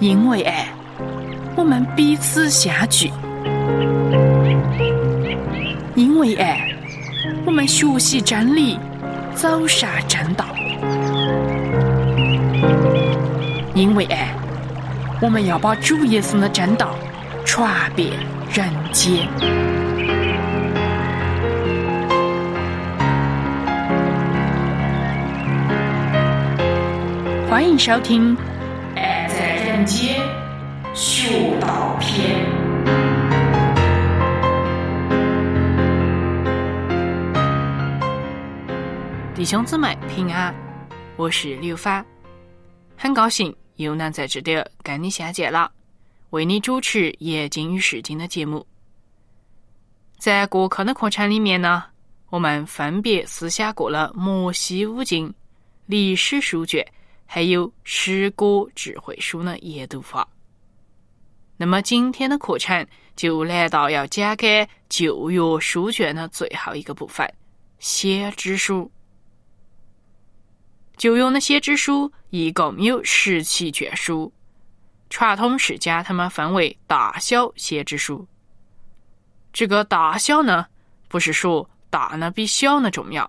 因为爱，我们彼此相聚；因为爱，我们学习真理，走上正道；因为爱，我们要把主耶稣的正道传遍人间。欢迎收听《爱在人间》学道篇。弟兄姊妹平安，我是刘芳，很高兴又能在这里跟你相见了，为你主持《夜经与释经》的节目。在过课的课程里面呢，我们分别思想过了摩西五经、历史书卷。还有诗歌智慧书的研读法。那么今天的课程就来到要讲给旧约书卷的最后一个部分——先知书。旧约的先知书一共有十七卷书，传统是将它们分为大小先知书。这个大小呢，不是说大呢比小呢重要，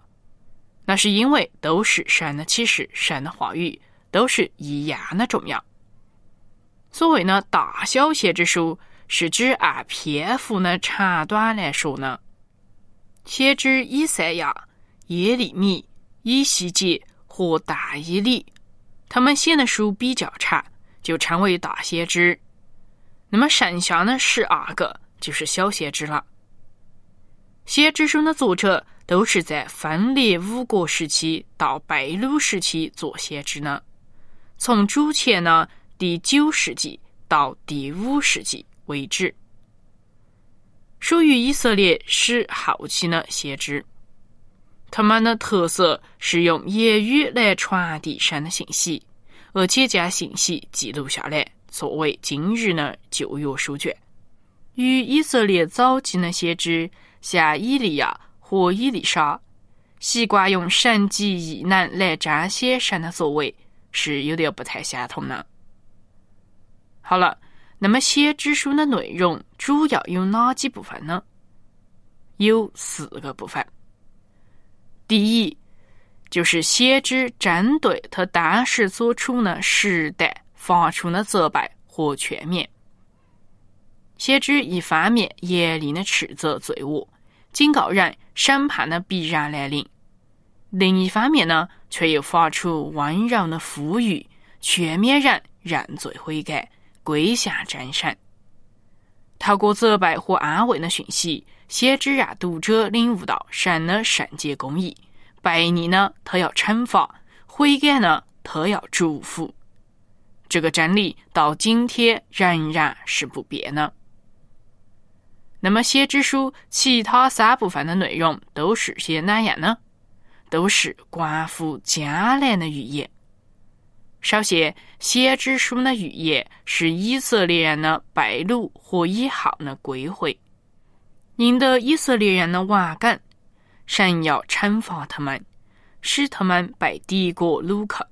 那是因为都是神的启示、神的话语。都是一样的重要。所谓呢，大小先知书是指按篇幅的长短来说呢。先知以赛亚、耶利米、以西结和大伊里，他们写的书比较长，就称为大先知。那么剩下的十二个就是小先知了。先知书的作者都是在分裂五国时期到贝鲁时期做先知的。从主前呢第九世纪到第五世纪为止，属于以色列史后期的先知。他们的特色是用言语来传递神的信息，而且将信息记录下来，作为今日的旧约书卷。与以色列早期的先知，像以利亚和以利沙，习惯用神迹异能来彰显神的作为。是有点不太相同的。好了，那么先知书的内容主要有哪几部分呢？有四个部分。第一，就是先知针对他当时所处的时代发出的责备和劝勉。先知一方面严厉的斥责罪恶，警告人审判的必然来临。另一方面呢，却又发出温柔的呼吁，劝勉人认罪悔改，归向真神。透过责备和安慰的讯息，先知让读者领悟到神的圣洁公义。悖逆呢，他要惩罚；悔改呢，他要祝福。这个真理到今天仍然是不变的。那么，先知书其他三部分的内容都是些哪样呢？都是关乎将来的预言。首先，先知书的预言是以色列人的被掳和以后的归回。因得以色列人的顽梗，神要惩罚他们，使他们被敌国掳去。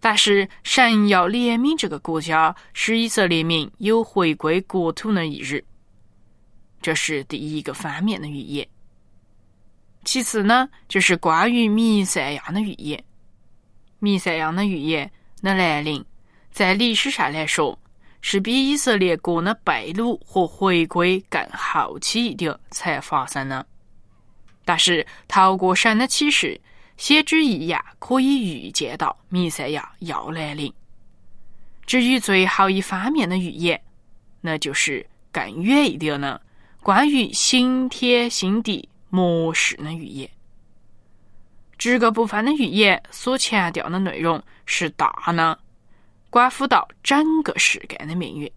但是，神要怜悯这个国家，使以色列民有回归国土的一日。这是第一个方面的预言。其次呢，就是关于弥赛亚的预言。弥赛亚的预言的来临，在历史上来说，是比以色列国的被掳和回归更后期一点才发生的。但是，透过神的启示，先知一样可以预见到弥赛亚要来临。至于最后一方面的预言，那就是更远一点的，关于新天新地。末世的预言，这个部分的预言所强调的内容是大呢，关乎到整个世界的命运。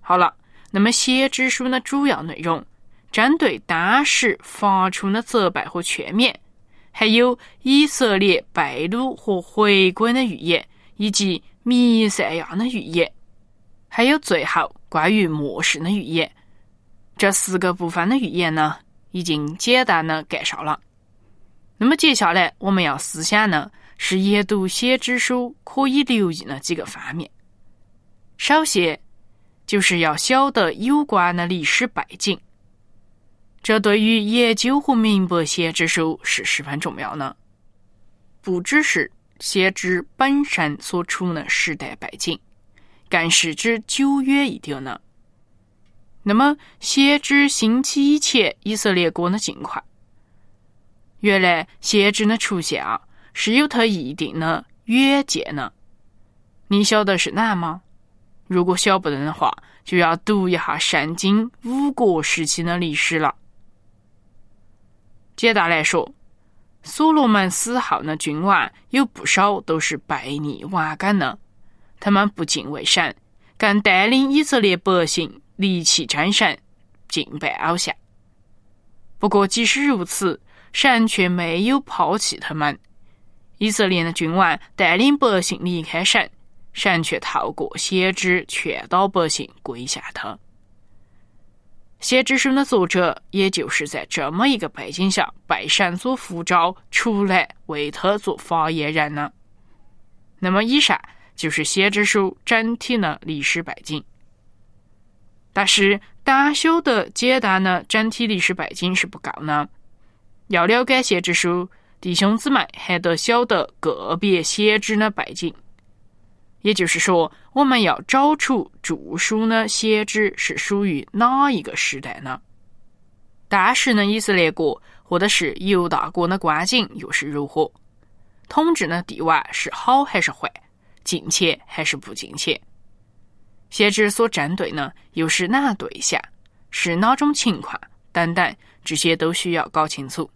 好了，那么先知书的主要内容，针对当时发出的责备和劝勉，还有以色列被掳和回归的预言，以及弥赛亚的预言，还有最后关于末世的预言，这四个部分的预言呢？已经简单的介绍了。那么接下来我们要思想呢，是研读先知书可以留意的几个方面。首先，就是要晓得有关的历史背景，这对于研究和明白先知书是十分重要的。不只是先知本身所处的时代背景，更是指久远一点呢。那么，先知兴起以前，以色列国的境况。原来，先知的出现啊，是有他一定的远见呢。你晓得是哪吗？如果晓不得的话，就要读一下圣经五国时期的历史了。简单来说，所罗门死后的君王有不少都是悖逆顽梗的，他们不敬畏神，更带领以色列百姓离弃真神，敬拜偶像。不过，即使如此，神却没有抛弃他们。以色列的君王带领百姓离开神。神却透过先知劝导百姓归下他。先知书的作者，也就是在这么一个背景下被神所呼召出来为他做发言人呢。那么，以上就是先知书整体的历史背景。但是，单晓得简单的整体历史背景是不够呢。要了解先知书，弟兄姊妹还得晓得个别先知的背景。也就是说，我们要找出著书的先知是属于哪一个时代呢？当时的以色列国或者是犹大国的光景又是如何？统治的地位是好还是坏？进钱还是不进钱？先知所针对呢，又是哪对象？是哪种情况？等等，这些都需要搞清楚。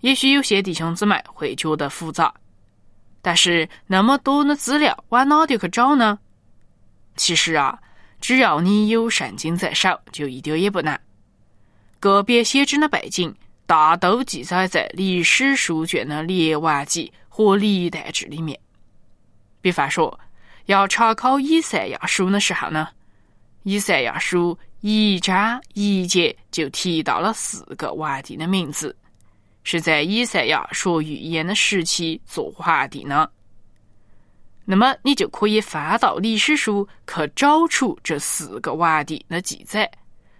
也许有些弟兄姊妹会觉得复杂。但是那么多的资料往哪里去找呢？其实啊，只要你有圣经在手，就一点也不难。个别先知的背景大都记载在历史书卷的列王记和历代志里面。比方说，要查考以赛亚书的时候呢，以赛亚书一章一节就提到了四个皇帝的名字。是在以赛亚说预言的时期做皇帝呢，那么你就可以翻到历史书去找出这四个皇帝的记载，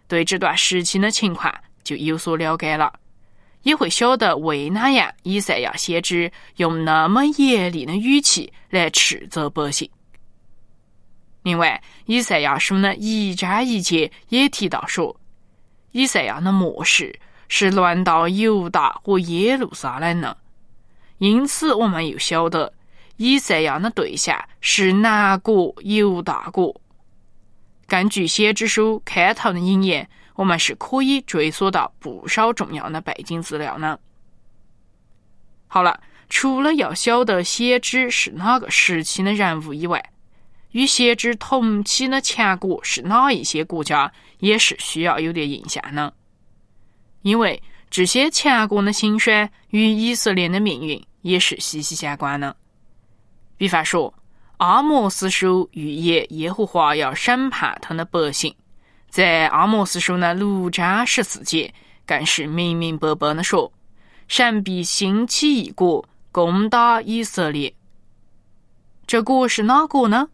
对这段时期的情况就有所了解了，也会晓得为哪样以赛亚先知用那么严厉的语气来斥责百姓。另外，以赛亚书呢一章一节也提到说，以赛亚的末世。是轮到犹大和耶路撒冷了，因此我们又晓得以赛亚的对象是南国犹大国。根据先知书开头的引言，我们是可以追溯到不少重要的背景资料呢。好了，除了要晓得先知是哪个时期的人物以外，与先知同期的强国是哪一些国家，也是需要有点印象呢。因为这些强国的兴衰与以色列的命运也是息息相关的。比方说，《阿摩斯书》预言耶和华要审判他的百姓，在《阿摩斯书》的六章十四节，更是明明白白的说：“神必兴起一国，攻打以色列。”这国是哪国呢？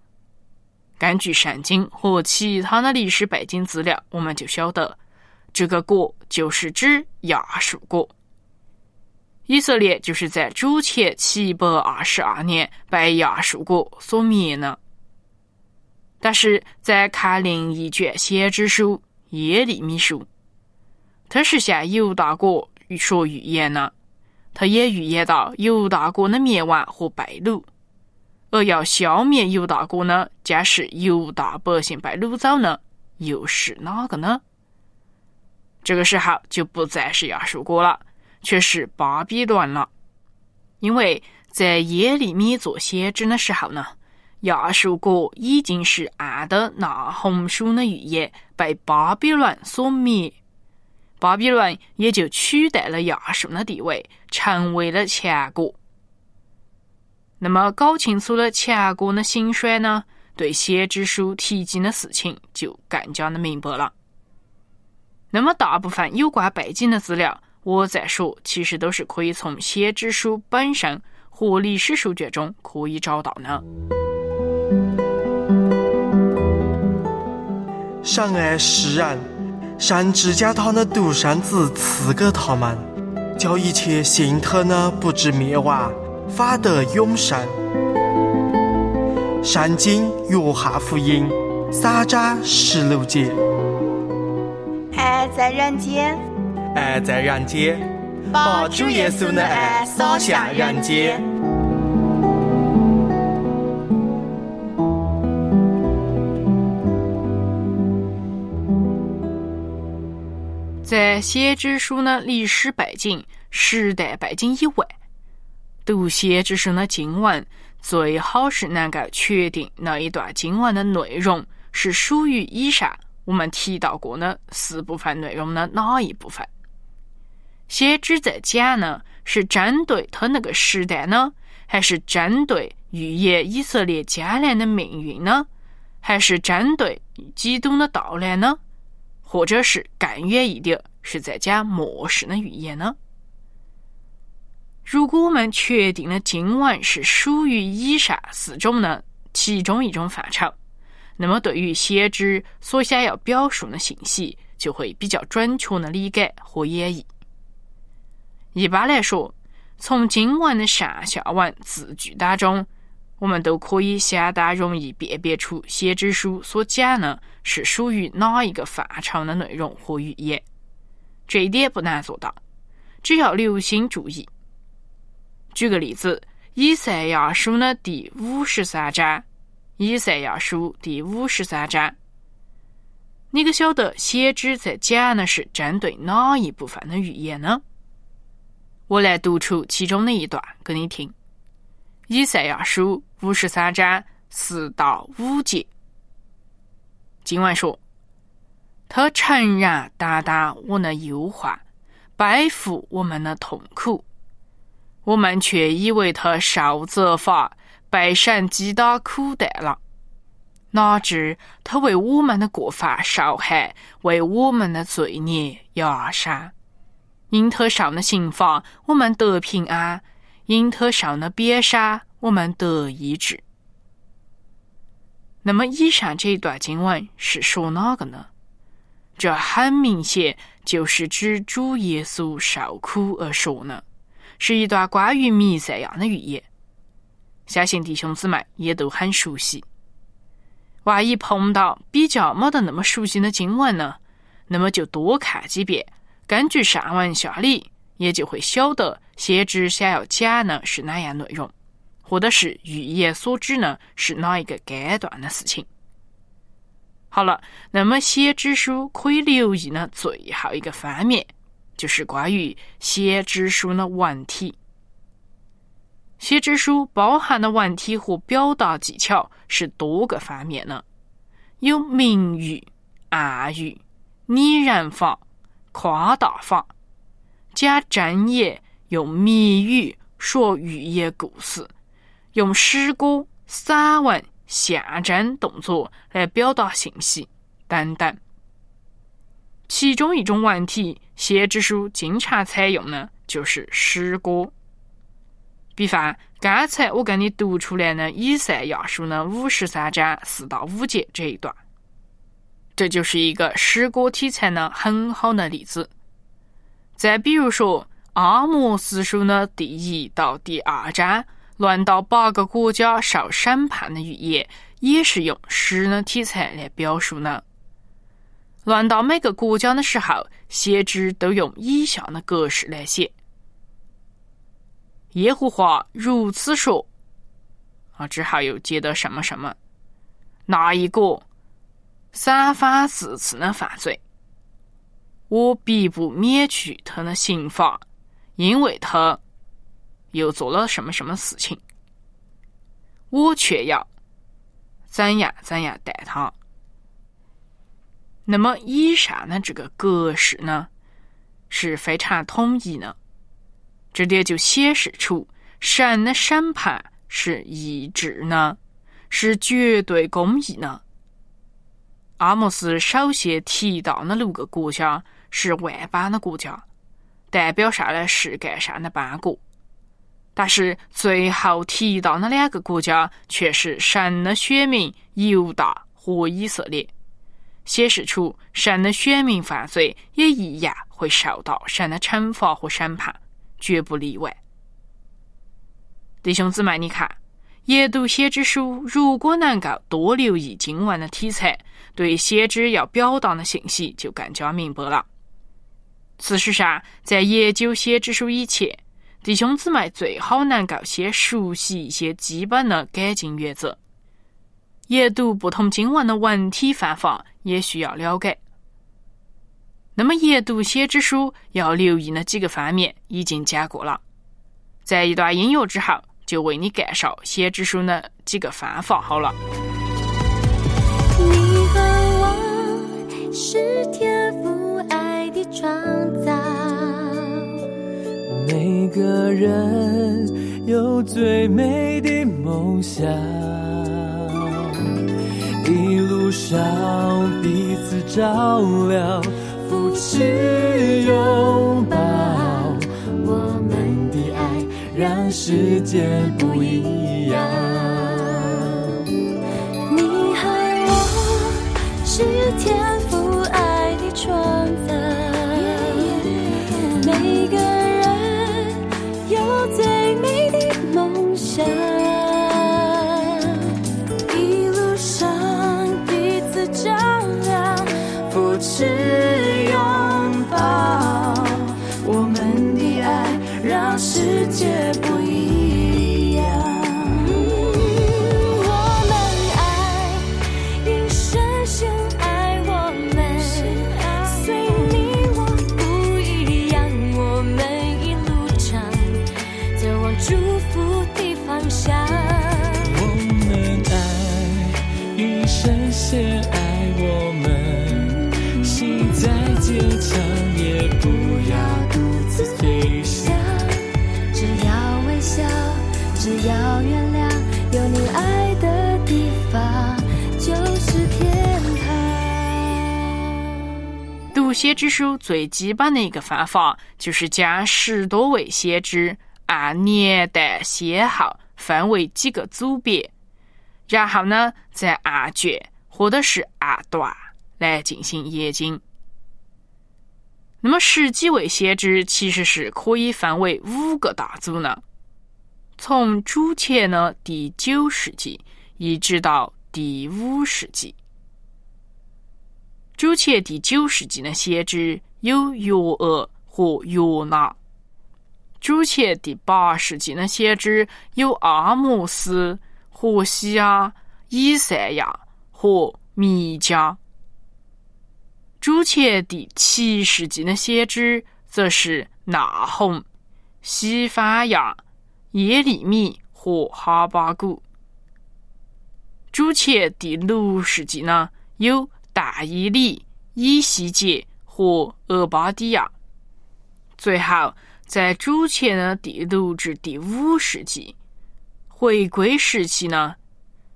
根据圣经和其他的历史背景资料，我们就晓得。这个国就是指亚述国，以色列就是在主前七百二十二年被亚述国所灭的。但是在看另一卷先知书耶利米书，他是向犹大国说预言呢，他也预言到犹大国的灭亡和被掳，而要消灭犹大国呢，将是犹大百姓被掳走呢，又是哪个呢？这个时候就不再是亚述国了，却是巴比伦了。因为在耶利米做先知的时候呢，亚述国已经是按的那红书的预言被巴比伦所灭，巴比伦也就取代了亚述的地位，成为了强国。那么，搞清楚了强国的兴衰呢，对先知书提及的事情就更加的明白了。那么大部分有关背景的资料，我在说，其实都是可以从先知书本身和历史书卷中可以找到呢？上岸释然，上至家他的独生子赐给他们，叫一切信他呢不至灭亡，反得永生。圣经约翰福音三章十六节。爱在人间，爱在人间，把主耶稣的爱洒向人间。在先知书的历史背景、时代背景以外，读先知书的经文，最好是能够确定那一段经文的内容是属于以上我们提到过的四部分内容的哪一部分。先知在讲呢，是针对他那个时代呢，还是针对预言以色列将来的命运呢，还是针对基督的到来呢？或者是更远一点，是在讲末世的预言呢？如果我们确定了经文是属于以上四种的其中一种范畴，那么对于先知所想要表述的信息，就会比较准确的理解和演绎。一般来说，从经文的上下文字句当中。我们都可以相当容易辨别出先知书所讲的是属于哪一个范畴的内容和语言，这一点不难做到，只要留心注意。举个例子，《以赛亚书》的第五十三章，《以赛亚书》第五十三章，你可晓得先知在讲的是针对哪一部分的预言呢？我来读出其中的一段给你听。以赛亚书五十三章四到五节，经文说：“他诚然担当我的忧患，背负我们的痛苦，我们却以为他受责罚，被神击打苦待了。哪知他为我们的过犯受害，为我们的罪孽压伤。因他受的刑罚，我们得平安。”因特上的边杀，我们得医治。那么，以上这一段经文是说哪个呢？这很明显就是指主耶稣受苦而说呢，是一段关于弥赛亚的预言。相信弟兄姊妹也都很熟悉。万一碰到比较没得那么熟悉的经文呢，那么就多看几遍，根据上文下理。也就会晓得先知想要讲的是哪样内容，或者是预言所指呢是哪一个阶段的事情。好了，那么先知书可以留意的最后一个方面，就是关于先知书的文体。先知书包含的文体和表达技巧是多个方面的，有明喻、暗喻、拟人法、夸大法。讲真言，用谜语说寓言故事，用诗歌、散文、象征动作来表达信息等等。其中一种文体，先知书经常采用的就是诗歌。比方，刚才我给你读出来的《以赛亚书》的五十三章四到五节这一段，这就是一个诗歌题材的很好的例子。再比如说，《阿摩斯书》的第一到第二章，论到八个国家受审判的预言，也是用诗的题材来表述的。轮到每个国家的时候，先知都用以下的格式来写：“耶和华如此说。”啊，之后又接着什么什么，那一个三番四次的犯罪。我必不免去他的刑罚，因为他又做了什么什么事情。我却要怎样怎样待他。那么以上的这个格式呢，是非常统一的，这点就显示出神的审判是一致呢，是绝对公义呢。阿莫斯首先提到的六个国家。是万邦的国家，代表上了世界上的邦国。但是最后提到的两个国家却是神的选民犹大和以色列，显示出神的选民犯罪也一样会受到神的惩罚和审判，绝不例外。弟兄姊妹，你看，研读先知书，如果能够多留意经文的题材，对先知要表达的信息就更加明白了。事实上，在研究先知书以前，弟兄姊妹最好能够先熟悉一些基本的改进原则。阅读不同经文的文体方法也需要了解。那么，阅读先知书要留意的几个方面已经讲过了。在一段音乐之后。就为你介绍先知书的几个方法好了。你和我是天赋爱的创造，每个人有最美的梦想，互相彼此照亮，扶持拥抱。我们的爱让世界不一样。你和我是天先知书最基本的一个方法，就是将十多位先知按年代先后分为几个组别，然后呢，再按卷或者是按段来进行研究。那么十几位先知其实是可以分为五个大组呢，从主前的第九世纪一直到第五世纪。主前第九世纪的先知有约厄和约拿，主前第八世纪的先知有阿摩斯、和西阿、以赛亚和弥迦，主前第七世纪的先知则是纳洪、西番亚、耶利米和哈巴谷，主前第六世纪呢有。大伊里、以西结和俄巴底亚。最后，在主前的第六至第五世纪，回归时期呢，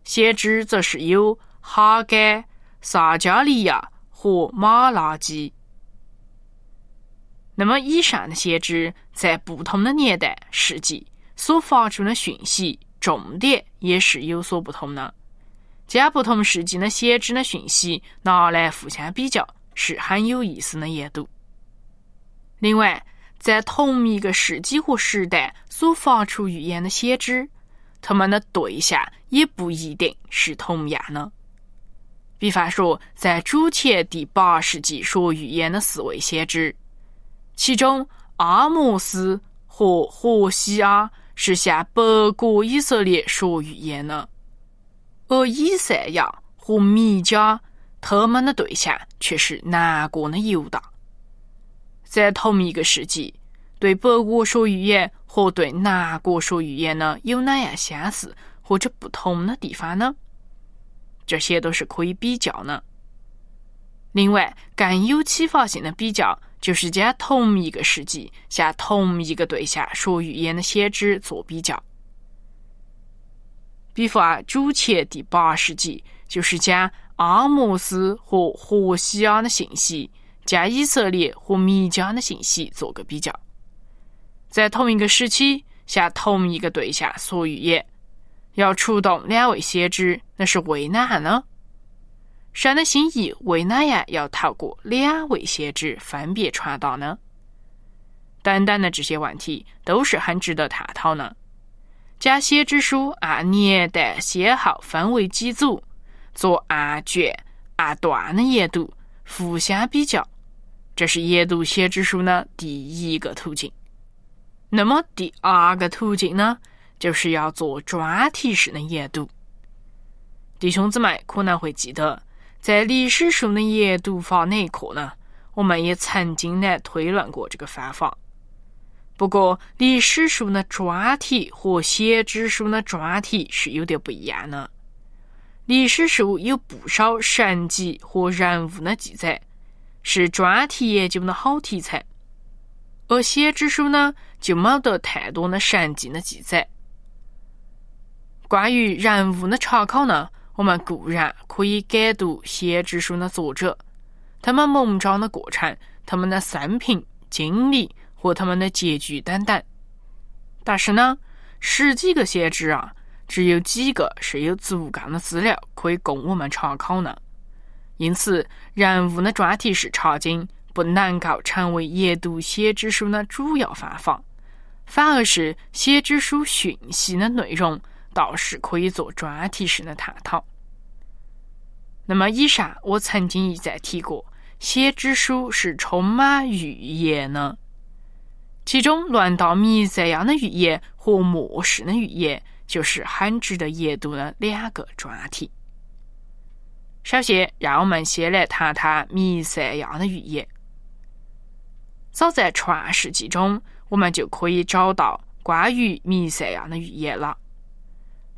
先知则是有哈该、撒加利亚和马拉基。那么，以上的先知在不同的年代、世纪所发出的讯息重点也是有所不同的。将不同世纪的先知的讯息拿来互相比较，是很有意思的研读。另外，在同一个世纪和时代所发出预言的先知，他们的对象也不一定是同样的。比方说，在主前第八世纪说预言的四位先知，其中阿摩斯和何西阿是向北国以色列说预言的。而以赛亚和弥迦，他们的对象却是南国的犹大。在同一个世纪，对北国说预言和对南国说预言呢，有哪样相似或者不同的地方呢？这些都是可以比较的。另外，更有启发性的比较，就是将同一个世纪向同一个对象说预言的先知做比较。比方，主前第八世纪就是将阿摩斯和何西亚的信息，将以色列和弥迦的信息做个比较。在同一个时期，向同一个对象说预言，要出动两位先知，那是为哪呢？神的心意为哪样要透过两位先知分别传达呢？等等的这些问题都是很值得探讨呢。将先知书按年代先后分为几组，做按卷、按段的研读，互相比较，这是研读先知书的第一个途径。那么第二个途径呢，就是要做专题式的研读。弟兄姊妹可能会记得。在历史书的研读法那一课呢，我们也曾经来推论过这个方法。不过，历史书的专题和先知书的专题是有点不一样的。历史书有不少神迹和人物的记载，是专题研究的好题材；而先知书呢，就没得太多的神迹的记载。关于人物的查考呢？我们固然可以改读先知书的作者，他们蒙召的过程、他们的生平经历和他们的结局等等。但是呢，十几个先知啊，只有几个是有足够的资料可以供我们查考呢。因此，人物的专题式查经不能够成为研读先知书的主要方法，反而是先知书讯息的内容。倒是可以做专题式的探讨。那么，以上我曾经一再提过，先知书是充满预言的，其中论到弥赛亚的预言和末世的预言，就是很值得研读的两个专题。首先，让我们先来谈谈弥赛亚的预言。早在创世纪中，我们就可以找到关于弥赛亚的预言了。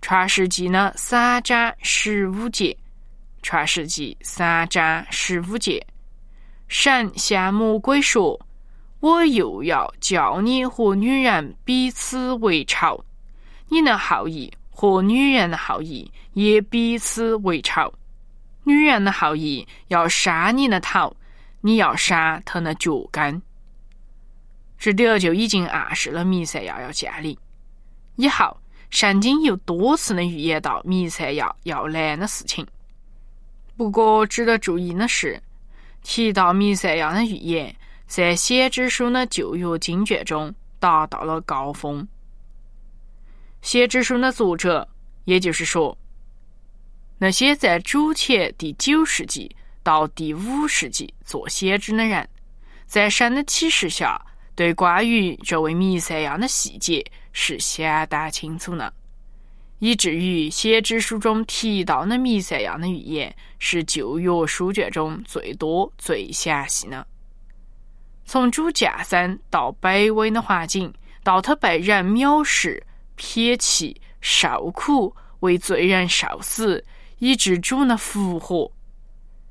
创世纪呢三章十五节，创世纪三章十五节，神向魔鬼说：“我又要叫你和女人彼此为仇，你的后裔和女人的后裔也彼此为仇。女人的后裔要杀你的头，你要杀她的脚跟。”这里就已经暗示了弥赛亚要降临以后。圣经又多次的预言到弥赛亚要来的事情。不过，值得注意的是，提到弥赛亚的预言，在先知书的旧约经卷中达到了高峰。先知书的作者，也就是说，那些在主前第九世纪到第五世纪做先知的人，在神的启示下，对关于这位弥赛亚的细节。是相当清楚呢，以至于先知书中提到的弥赛亚的预言是旧约书卷中最多最详细的。从主降生到卑微的环境，到他被人藐视、撇弃、受苦、为罪人受死，以致主的复活，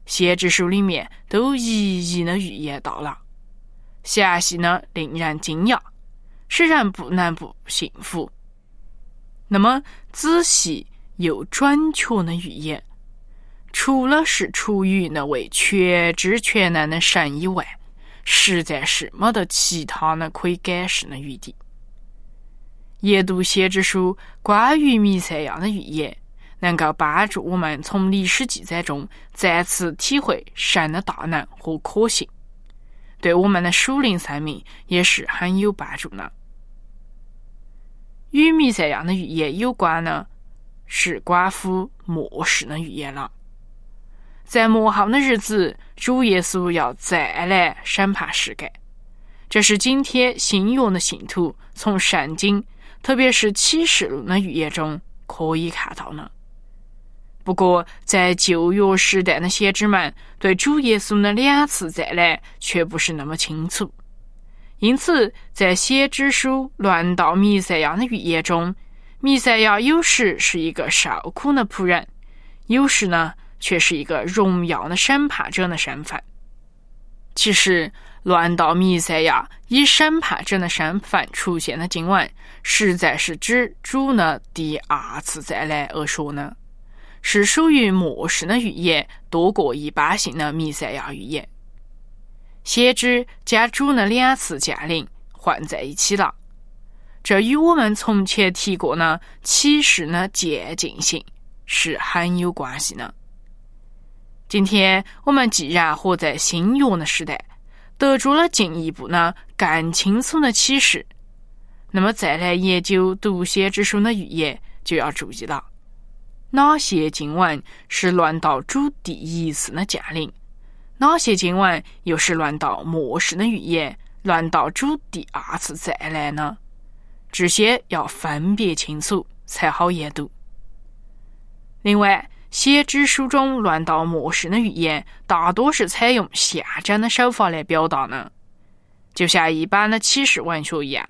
先知书里面都一一的预言到了，详细的令人惊讶。使人不能不信服。那么仔细又准确的预言，除了是出于那位全知全能的神以外，实在是没得其他的可以解释的余地。研读先知书关于弥赛亚的预言，能够帮助我们从历史记载中再次体会神的大能和可信，对我们的属灵生命也是很有帮助的。与弥赛亚的预言有关呢，是关乎末世的预言了。在末后的日子，主耶稣要再来审判世界，这是今天新约的信徒从圣经，特别是启示录的预言中可以看到呢。不过，在旧约时代的先知们对主耶稣的两次再来却不是那么清楚。因此，在先知书论到弥赛亚的预言中，弥赛亚有时是一个受苦的仆人，有时呢却是一个荣耀的审判者的身份。其实，论到弥赛亚以审判者的身份出现的经文，实在是指主的第二次再来而说呢，是属于末世的预言多过一般性的弥赛亚预言。先知将主的两次降临混在一起了。这与我们从前提过呢启示的渐进性是很有关系的。今天我们既然活在新约的时代，得出了进一步呢更清楚的启示，那么再来研究读先知书的预言，就要注意了。哪些经文是论到主第一次的降临？哪些经文又是论到末世的预言？论到主第二次再来呢？这些要分别清楚，才好研读。另外，先知书中论到末世的预言，大多是采用象征的手法来表达呢，就像一般的启示文学一样，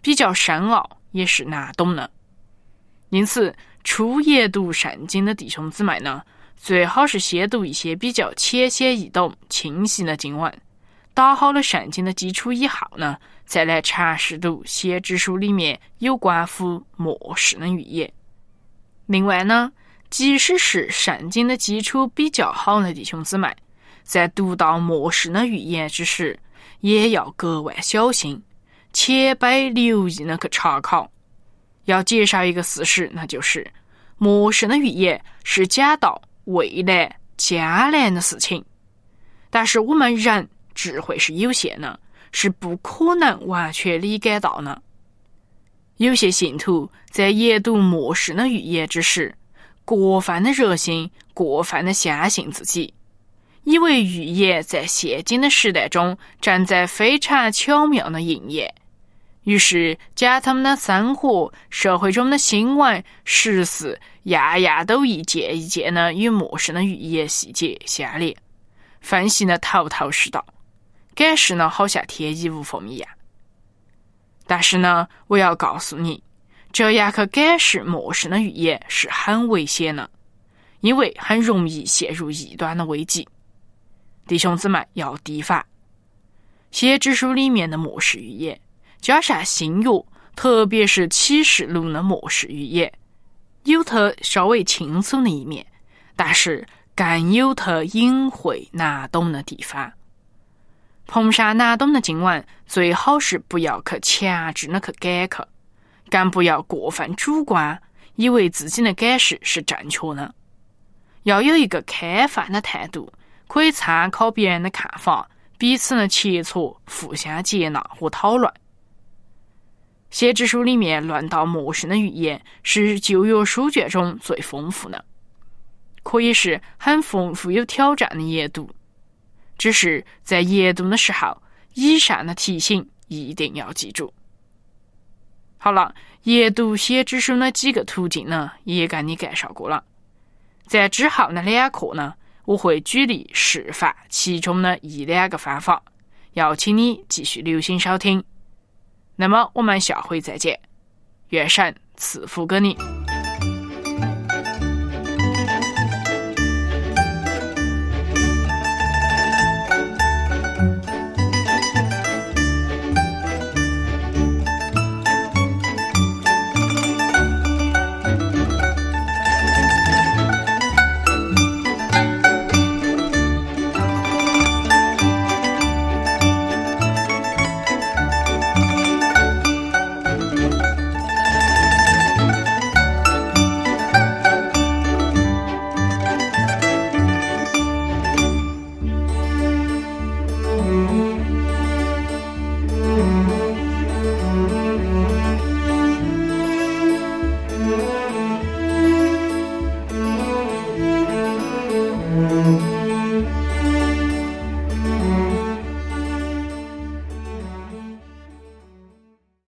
比较深奥，也是难懂的。因此，初研读圣经的弟兄姊妹呢，最好是先读一些比较浅显易懂、清晰的经文，打好了圣经的基础以后呢，再来尝试读先知书里面有关乎末世的预言。另外呢，即使是圣经的基础比较好的弟兄姊妹，在读到末世的预言之时，也要格外小心，且备留意的去查考。要介绍一个事实，那就是末世的预言是讲到未来将来的事情，但是我们人智慧是有限的，是不可能完全理解到的。有些信徒在研读末世的预言之时，过分的热心，过分的相信自己，以为预言在现今的时代中正在非常巧妙的应验。于是，将他们的生活、社会中的新闻、时事，样样都一件一件的与陌生的预言细节相连，分析的头头是道，解释呢好像天衣无缝一样。但是呢，我要告诉你，这样去解释陌生的预言是很危险的，因为很容易陷入异端的危机。弟兄姊妹要提防，先知书里面的末世预言。加上新约，特别是启示录的末世预言，有它稍微轻松的一面，但是更有它隐晦难懂的地方。碰上难懂的经文，最好是不要去强制的去改去，更不要过分主观，以为自己的解释是正确的。要有一个开放的态度，可以参考别人的看法，彼此的切磋，互相接纳和讨论。先知书里面论到末世的预言是旧约书卷中最丰富的，可以是很丰富有挑战的研读。只是在研读的时候，以上的提醒一定要记住。好了，研读先知书的几个途径呢，也跟你介绍过了。在之后的两课呢，我会举例示范其中的一两个方法，要请你继续留心收听。那么我们下回再见，愿神赐福给你。